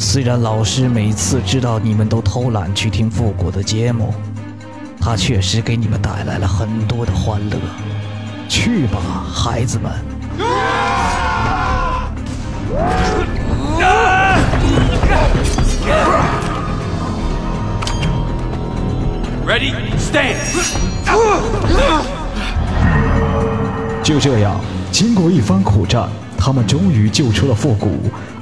虽然老师每次知道你们都偷懒去听复古的节目，他确实给你们带来了很多的欢乐。去吧，孩子们。Ready, stand. 就这样，经过一番苦战。他们终于救出了复古，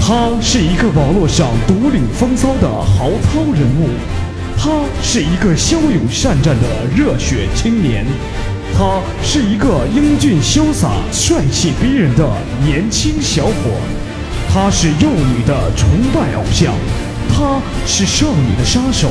他是一个网络上独领风骚的豪涛人物，他是一个骁勇善战的热血青年，他是一个英俊潇洒、帅气逼人的年轻小伙，他是幼女的崇拜偶像，他是少女的杀手，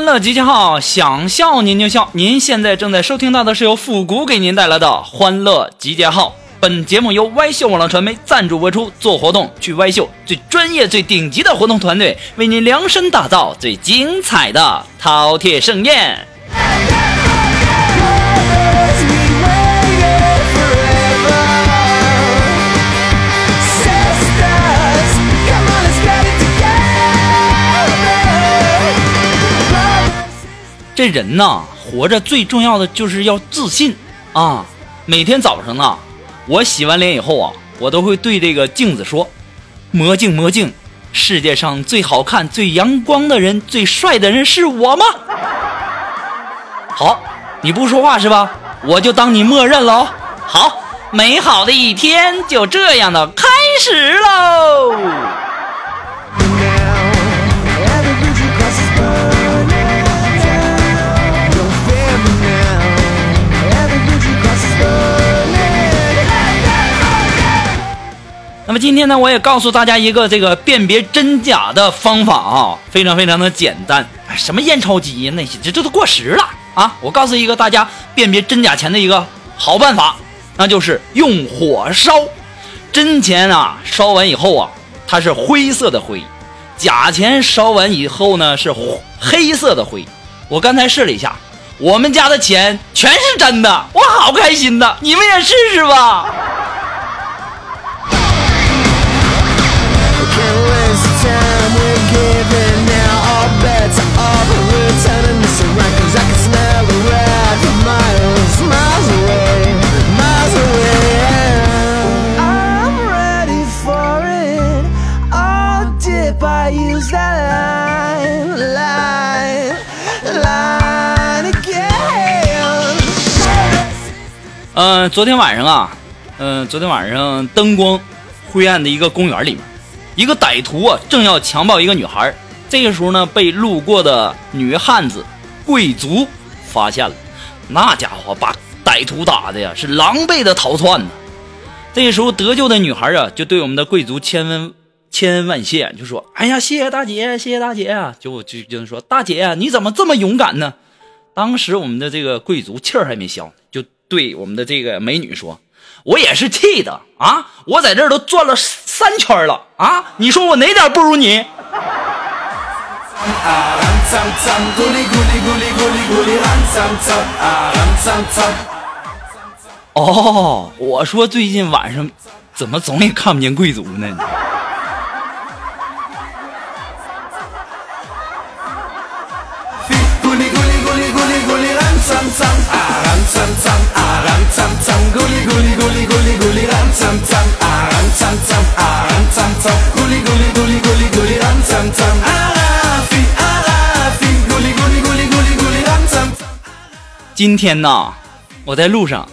欢乐集结号，想笑您就笑。您现在正在收听到的是由复古给您带来的欢乐集结号。本节目由歪秀网络传媒赞助播出。做活动去歪秀，最专业、最顶级的活动团队为您量身打造最精彩的饕餮盛宴。这人呐，活着最重要的就是要自信啊！每天早上呢，我洗完脸以后啊，我都会对这个镜子说：“魔镜魔镜，世界上最好看、最阳光的人、最帅的人是我吗？”好，你不说话是吧？我就当你默认喽。好，美好的一天就这样的开始喽。那么今天呢，我也告诉大家一个这个辨别真假的方法啊，非常非常的简单。什么验钞机那些，这这都过时了啊！我告诉一个大家辨别真假钱的一个好办法，那就是用火烧真钱啊。烧完以后啊，它是灰色的灰；假钱烧完以后呢，是黑色的灰。我刚才试了一下，我们家的钱全是真的，我好开心呐！你们也试试吧。呃，昨天晚上啊，嗯、昨天晚上灯光灰暗的一个公园里面，一个歹徒啊正要强暴一个女孩，这个时候呢，被路过的女汉子贵族发现了，那家伙把歹徒打的呀是狼狈的逃窜呢。这个时候得救的女孩啊，就对我们的贵族千恩千恩万谢，就说：“哎呀，谢谢大姐，谢谢大姐啊！”就就就说：“大姐，你怎么这么勇敢呢？”当时我们的这个贵族气儿还没消，就对我们的这个美女说：“我也是气的啊！我在这儿都转了三圈了啊！你说我哪点不如你？”哦，我说最近晚上怎么总也看不见贵族呢？今天呢，我在路上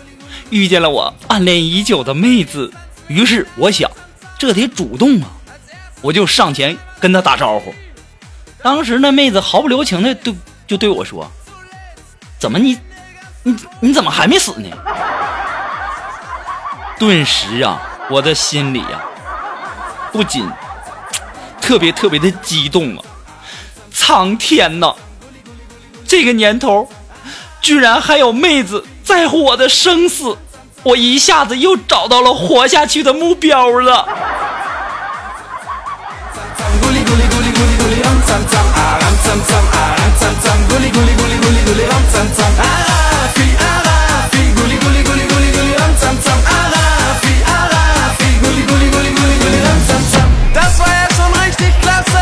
遇见了我暗恋已久的妹子，于是我想，这得主动啊，我就上前跟她打招呼。当时那妹子毫不留情的对就对我说：“怎么你，你你怎么还没死呢？”顿时啊，我的心里啊，不仅特别特别的激动啊！苍天呐，这个年头，居然还有妹子在乎我的生死，我一下子又找到了活下去的目标了。啊 Das war ja schon richtig klasse,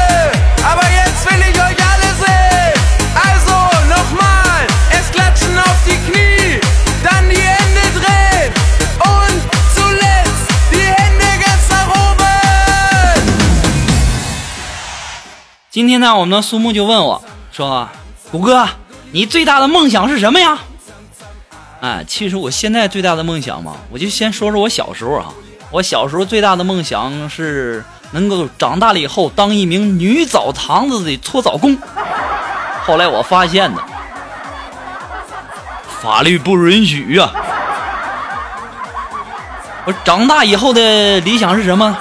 aber jetzt will ich euch alle sehen. Also nochmal, es klatschen auf die Knie, dann die Hände drehen und zuletzt die Hände ganz nach oben. 今天呢，我们的苏木就问我说：“谷哥，你最大的梦想是什么呀？” 哎，其实我现在最大的梦想嘛，我就先说说我小时候啊。我小时候最大的梦想是能够长大了以后当一名女澡堂子的搓澡工。后来我发现呢，法律不允许啊。我长大以后的理想是什么？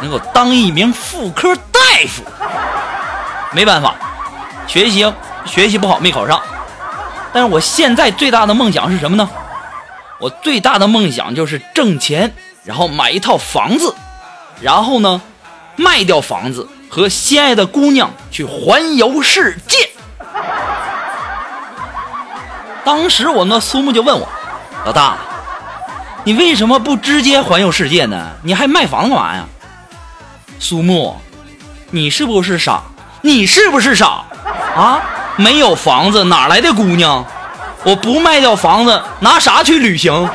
能够当一名妇科大夫。没办法，学习学习不好没考上。但是我现在最大的梦想是什么呢？我最大的梦想就是挣钱，然后买一套房子，然后呢，卖掉房子，和心爱的姑娘去环游世界。当时我那苏木就问我，老大，你为什么不直接环游世界呢？你还卖房子干嘛呀？苏木，你是不是傻？你是不是傻？啊，没有房子哪来的姑娘？我不卖掉房子，拿啥去旅行？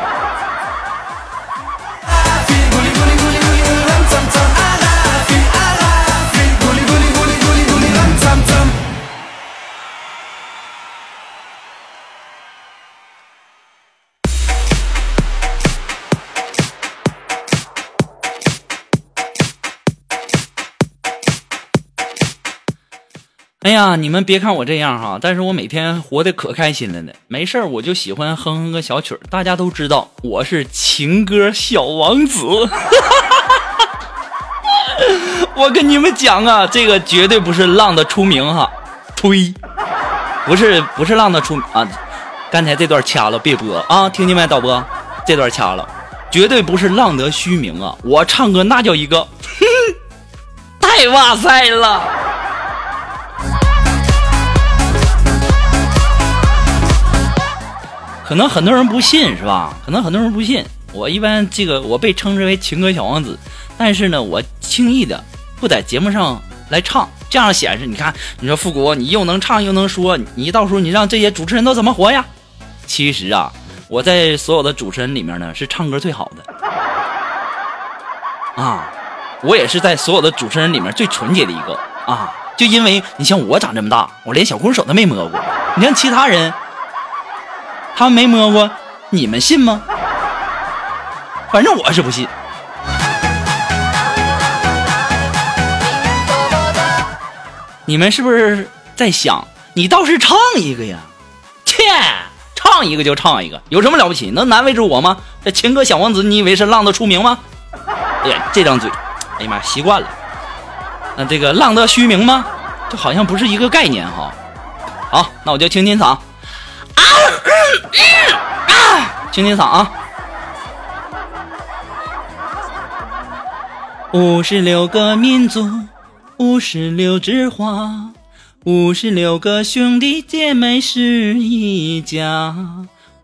哎呀，你们别看我这样哈，但是我每天活得可开心了呢。没事儿我就喜欢哼哼个小曲儿。大家都知道我是情歌小王子。我跟你们讲啊，这个绝对不是浪的出名哈，呸，不是不是浪的出啊。刚才这段掐了，别播啊，听见没，导播？这段掐了，绝对不是浪得虚名啊。我唱歌那叫一个，太哇塞了。可能很多人不信是吧？可能很多人不信。我一般这个我被称之为情歌小王子，但是呢，我轻易的不在节目上来唱，这样显示你看，你说复古，你又能唱又能说，你到时候你让这些主持人都怎么活呀？其实啊，我在所有的主持人里面呢是唱歌最好的啊，我也是在所有的主持人里面最纯洁的一个。啊，就因为你像我长这么大，我连小空手都没摸过。你像其他人，他们没摸过，你们信吗？反正我是不信。你们是不是在想，你倒是唱一个呀？切，唱一个就唱一个，有什么了不起？能难为住我吗？这情歌小王子，你以为是浪得出名吗？哎呀，这张嘴，哎呀妈，习惯了。那这个浪得虚名吗？这好像不是一个概念哈。好，那我就清清嗓。清清嗓啊。五十六个民族，五十六枝花，五十六个兄弟姐妹是一家，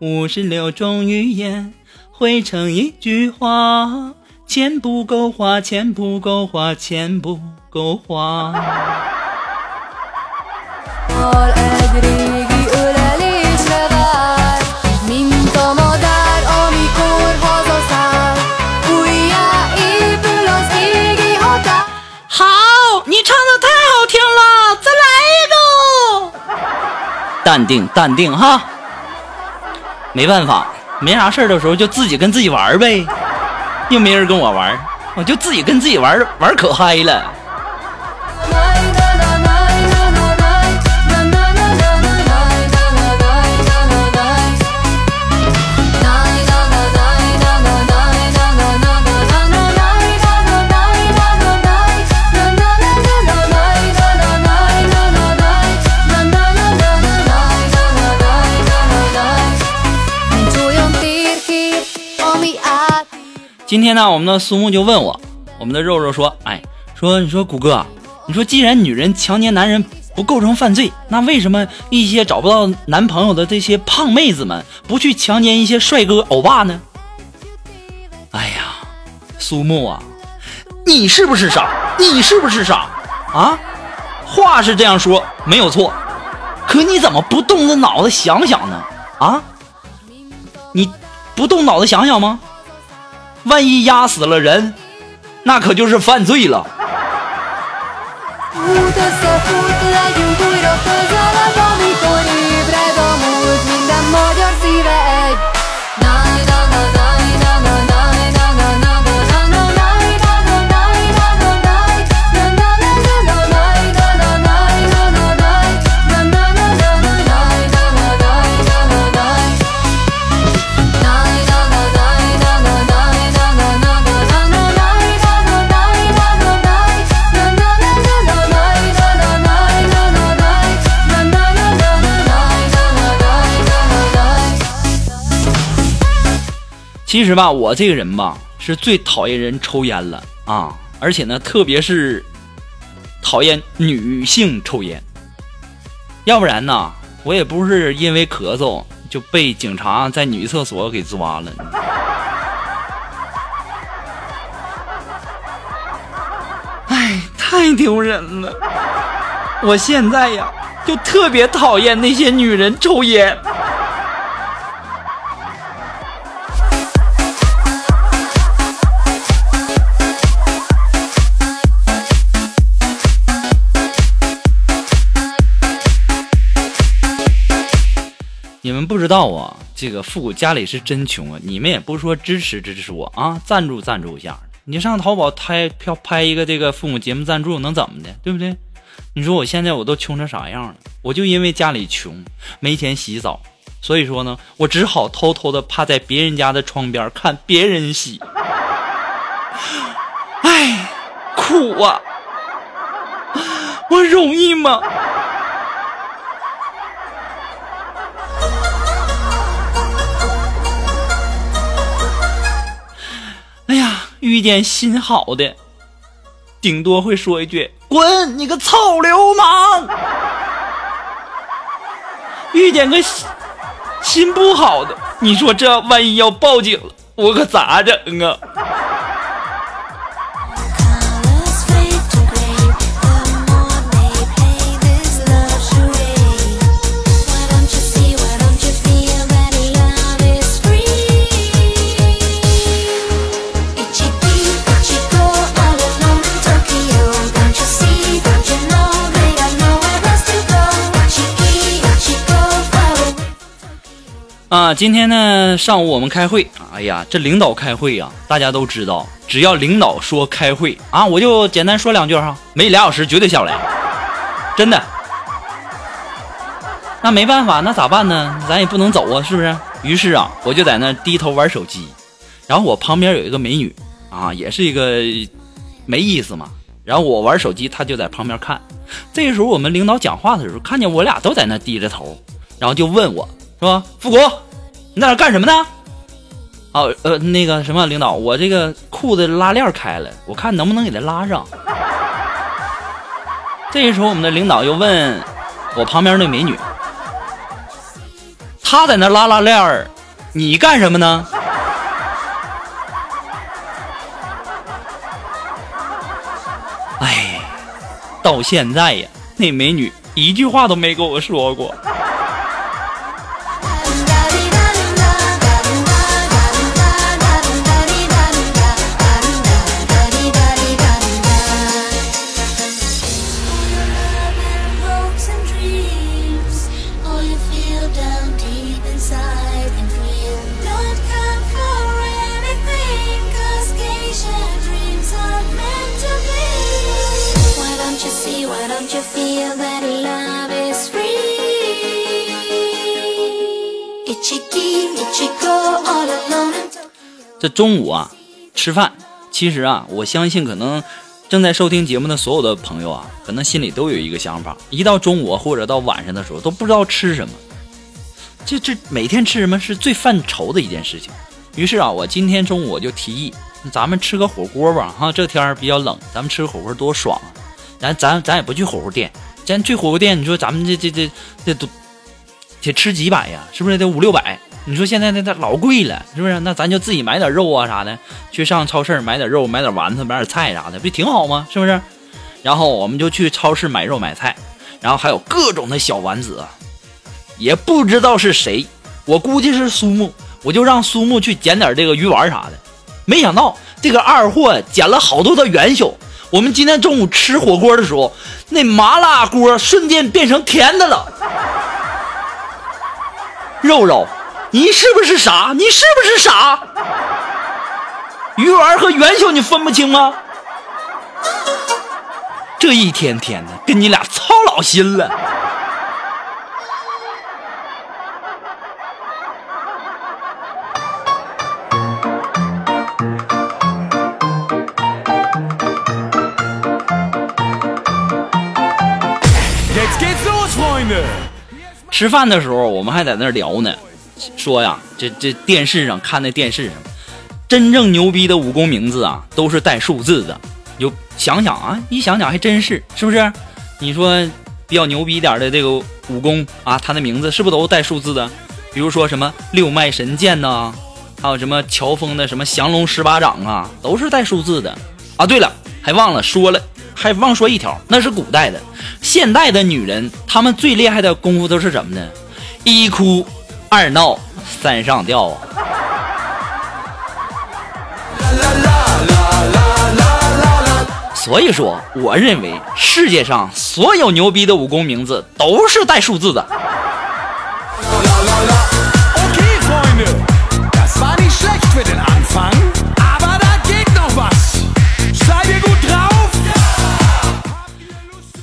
五十六种语言汇成一句话，钱不够花，钱不够花，钱不够花。淡定，淡定哈。没办法，没啥事儿的时候就自己跟自己玩呗，又没人跟我玩，我就自己跟自己玩，玩可嗨了。今天呢，我们的苏木就问我，我们的肉肉说，哎，说你说谷哥，你说既然女人强奸男人不构成犯罪，那为什么一些找不到男朋友的这些胖妹子们不去强奸一些帅哥欧巴呢？哎呀，苏木啊，你是不是傻？你是不是傻？啊，话是这样说没有错，可你怎么不动着脑子想想呢？啊，你不动脑子想想吗？万一压死了人，那可就是犯罪了。其实吧，我这个人吧，是最讨厌人抽烟了啊！而且呢，特别是讨厌女性抽烟。要不然呢，我也不是因为咳嗽就被警察在女厕所给抓了。哎，太丢人了！我现在呀，就特别讨厌那些女人抽烟。不知道啊，这个复古家里是真穷啊！你们也不说支持支持我啊，赞助赞助一下。你上淘宝拍票拍一个这个父母节目赞助能怎么的，对不对？你说我现在我都穷成啥样了？我就因为家里穷，没钱洗澡，所以说呢，我只好偷偷的趴在别人家的窗边看别人洗。哎，苦啊！我容易吗？遇见心好的，顶多会说一句“滚，你个臭流氓”。遇见个心心不好的，你说这万一要报警了，我可咋整啊？今天呢上午我们开会，哎呀，这领导开会呀、大家都知道，只要领导说开会啊，我就简单说两句哈，没俩小时绝对下不来，真的。那没办法，那咋办呢？咱也不能走啊，是不是？于是啊，我就在那低头玩手机，然后我旁边有一个美女啊，也是一个没意思嘛。然后我玩手机，她就在旁边看。这个时候我们领导讲话的时候，看见我俩都在那低着头，然后就问我说：“富国，你在那干什么呢？”哦，呃，那个什么，领导，我这个裤子拉链开了，我看能不能给它拉上。这时候，我们的领导又问我旁边那美女：“她在那拉拉链儿，你干什么呢？”哎，到现在呀，那美女一句话都没跟我说过。这中午啊，吃饭，其实啊，我相信可能正在收听节目的所有的朋友啊，可能心里都有一个想法：一到中午或者到晚上的时候，都不知道吃什么。这这每天吃什么是最犯愁的一件事情。于是啊，我今天中午我就提议，咱们吃个火锅吧，哈，这天儿比较冷，咱们吃个火锅多爽啊！咱咱咱也不去火锅店，咱去火锅店，你说咱们这这这这都得吃几百呀？是不是得五六百？你说现在那那老贵了，是不是？那咱就自己买点肉啊啥的，去上超市买点肉，买点丸子，买点菜啥的，不挺好吗？是不是？然后我们就去超市买肉买菜，然后还有各种的小丸子，也不知道是谁，我估计是苏木，我就让苏木去捡点这个鱼丸啥的。没想到这个二货捡了好多的元宵，我们今天中午吃火锅的时候，那麻辣锅瞬间变成甜的了。肉肉。你是不是傻？你是不是傻？鱼丸和元宵你分不清吗？这一天天的跟你俩操老心了。吃饭的时候，我们还在那聊呢。说呀，这这电视上看那电视上，真正牛逼的武功名字啊，都是带数字的。有想想啊，一想想还真是，是不是？你说比较牛逼点的这个武功啊，他的名字是不是都带数字的？比如说什么六脉神剑呐，还有什么乔峰的什么降龙十八掌啊，都是带数字的。啊，对了，还忘了说了，还忘说一条，那是古代的。现代的女人，她们最厉害的功夫都是什么呢？一哭。二闹三上吊啊！所以说，我认为世界上所有牛逼的武功名字都是带数字的。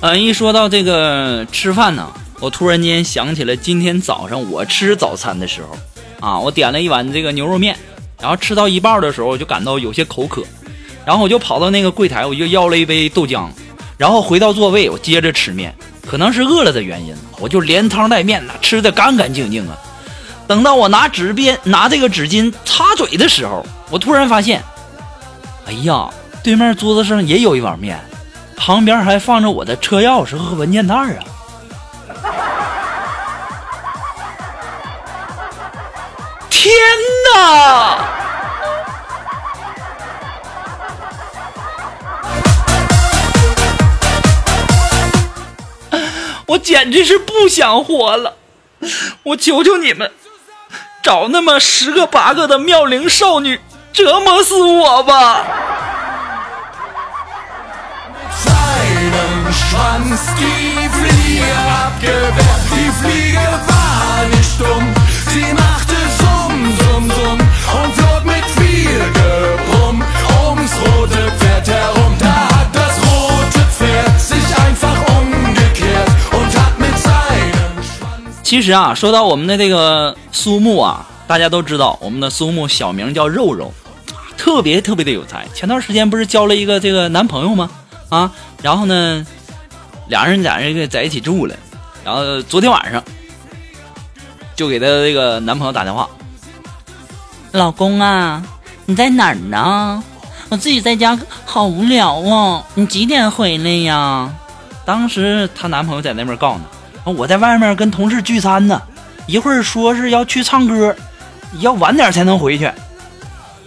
嗯，一说到这个吃饭呢。我突然间想起了今天早上我吃早餐的时候，啊，我点了一碗这个牛肉面，然后吃到一半的时候，我就感到有些口渴，然后我就跑到那个柜台，我就要了一杯豆浆，然后回到座位，我接着吃面。可能是饿了的原因，我就连汤带面，那吃的干干净净啊。等到我拿纸边拿这个纸巾擦嘴的时候，我突然发现，哎呀，对面桌子上也有一碗面，旁边还放着我的车钥匙和文件袋啊。天哪！我简直是不想活了！我求求你们，找那么十个八个的妙龄少女折磨死我吧！one skip，其实啊，说到我们的这个苏木啊。大家都知道，我们的苏木小名叫肉肉，特别特别的有才。前段时间不是交了一个这个男朋友吗？啊，然后呢，俩人在这个在一起住了，然后昨天晚上就给她这个男朋友打电话，老公啊，你在哪儿呢？我自己在家好无聊哦，你几点回来呀？当时她男朋友在那边告诉她，我在外面跟同事聚餐呢，一会儿说是要去唱歌，要晚点才能回去。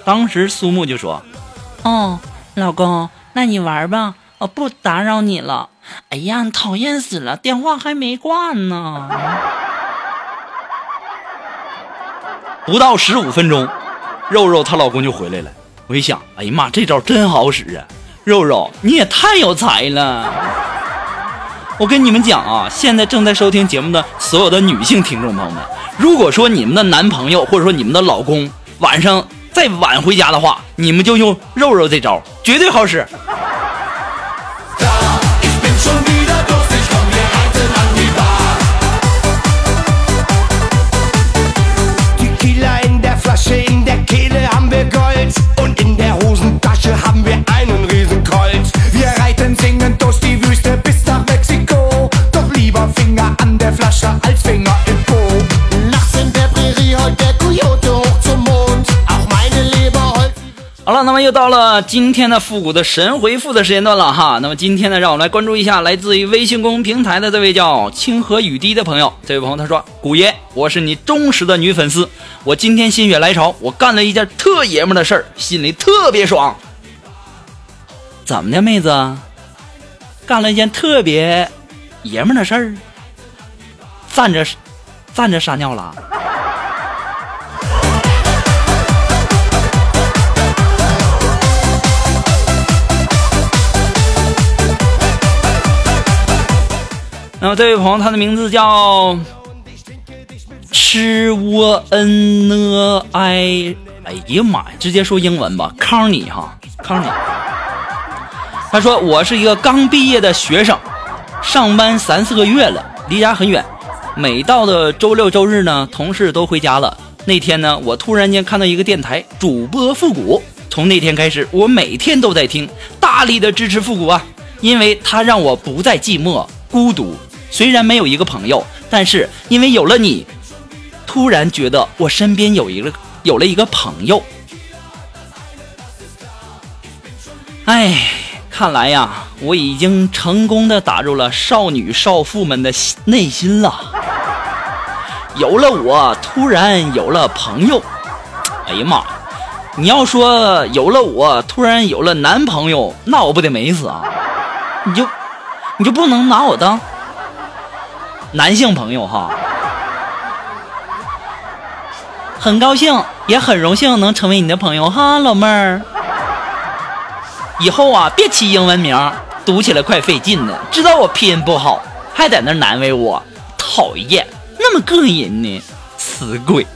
当时苏木就说：“哦，老公，那你玩吧，我不打扰你了。哎呀，讨厌死了，电话还没挂呢。”不到十五分钟，肉肉她老公就回来了。我一想，哎呀妈，这招真好使啊！肉肉，你也太有才了。我跟你们讲啊，现在正在收听节目的所有的女性听众朋友们，如果说你们的男朋友或者说你们的老公晚上再晚回家的话，你们就用肉肉这招，绝对好使。好了，那么又到了今天的复古的神回复的时间段了哈。那么今天呢，让我们来关注一下来自于微信公众平台的这位叫清河雨滴的朋友。这位朋友他说：“古爷，我是你忠实的女粉丝，我今天心血来潮，我干了一件特爷们的事儿，心里特别爽。怎么的，妹子？干了一件特别爷们的事儿？站着站着撒尿了？”那么这位朋友，他的名字叫吃窝 n 呢 i，哎呀妈呀，直接说英文吧，康尼哈，康尼。他说我是一个刚毕业的学生，上班三四个月了，离家很远。每到的周六周日呢，同事都回家了。那天呢，我突然间看到一个电台主播复古，从那天开始，我每天都在听，大力的支持复古啊，因为他让我不再寂寞孤独。虽然没有一个朋友，但是因为有了你，突然觉得我身边有一个有了一个朋友。哎，看来呀，我已经成功的打入了少女少妇们的内心了。有了我，突然有了朋友。哎呀妈！你要说有了我，突然有了男朋友，那我不得美死啊！你就你就不能拿我当？男性朋友哈，很高兴，也很荣幸能成为你的朋友哈，老妹儿。以后啊，别起英文名，读起来怪费劲的。知道我拼音不好，还在那难为我，讨厌，那么膈应呢，死鬼。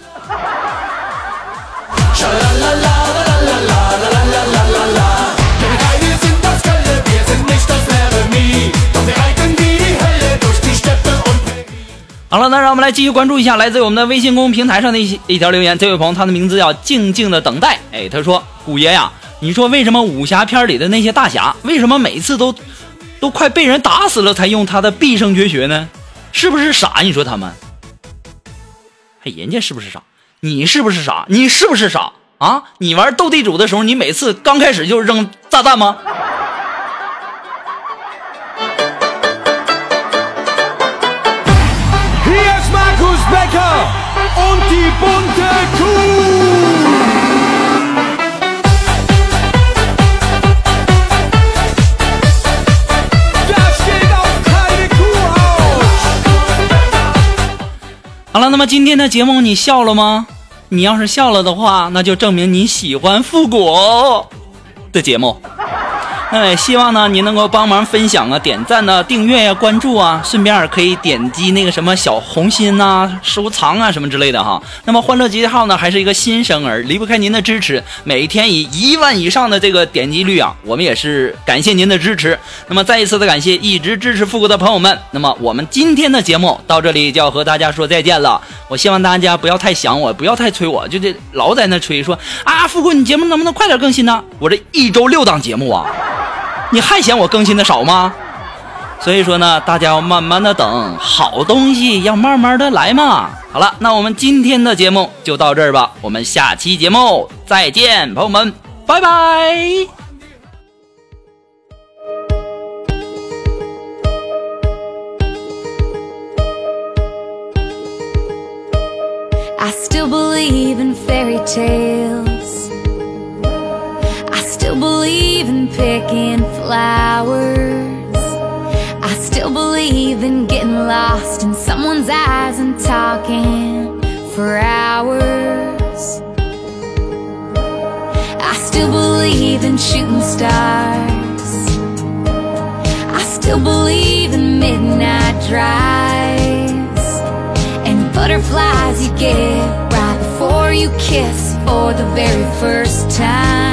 好了，那让我们来继续关注一下来自我们的微信公众平台上的一一条留言。这位朋友，他的名字叫静静的等待。哎，他说：“古爷呀，你说为什么武侠片里的那些大侠，为什么每次都都快被人打死了才用他的毕生绝学呢？是不是傻？你说他们？哎，人家是不是傻？你是不是傻？你是不是傻啊？你玩斗地主的时候，你每次刚开始就扔炸弹吗？”那么今天的节目你笑了吗？你要是笑了的话，那就证明你喜欢复古的节目。那也希望呢，您能够帮忙分享啊、点赞呢、订阅呀、关注啊，顺便可以点击那个什么小红心呐、收藏啊什么之类的哈。那么欢乐集结号呢，还是一个新生儿，离不开您的支持。每天以一万以上的这个点击率啊，我们也是感谢您的支持。那么再一次的感谢一直支持复古的朋友们。那么我们今天的节目到这里就要和大家说再见了。我希望大家不要太想我，不要太催我，就这老在那催说啊，复古你节目能不能快点更新呢？我这一周六档节目啊。你还嫌我更新的少吗？所以说呢，大家要慢慢的等，好东西要慢慢的来嘛。好了，那我们今天的节目就到这儿吧，我们下期节目再见，朋友们，拜拜。I still believe in fairy tales. I still believe in picking flowers. I still believe in getting lost in someone's eyes and talking for hours. I still believe in shooting stars. I still believe in midnight drives and butterflies you get right before you kiss for the very first time.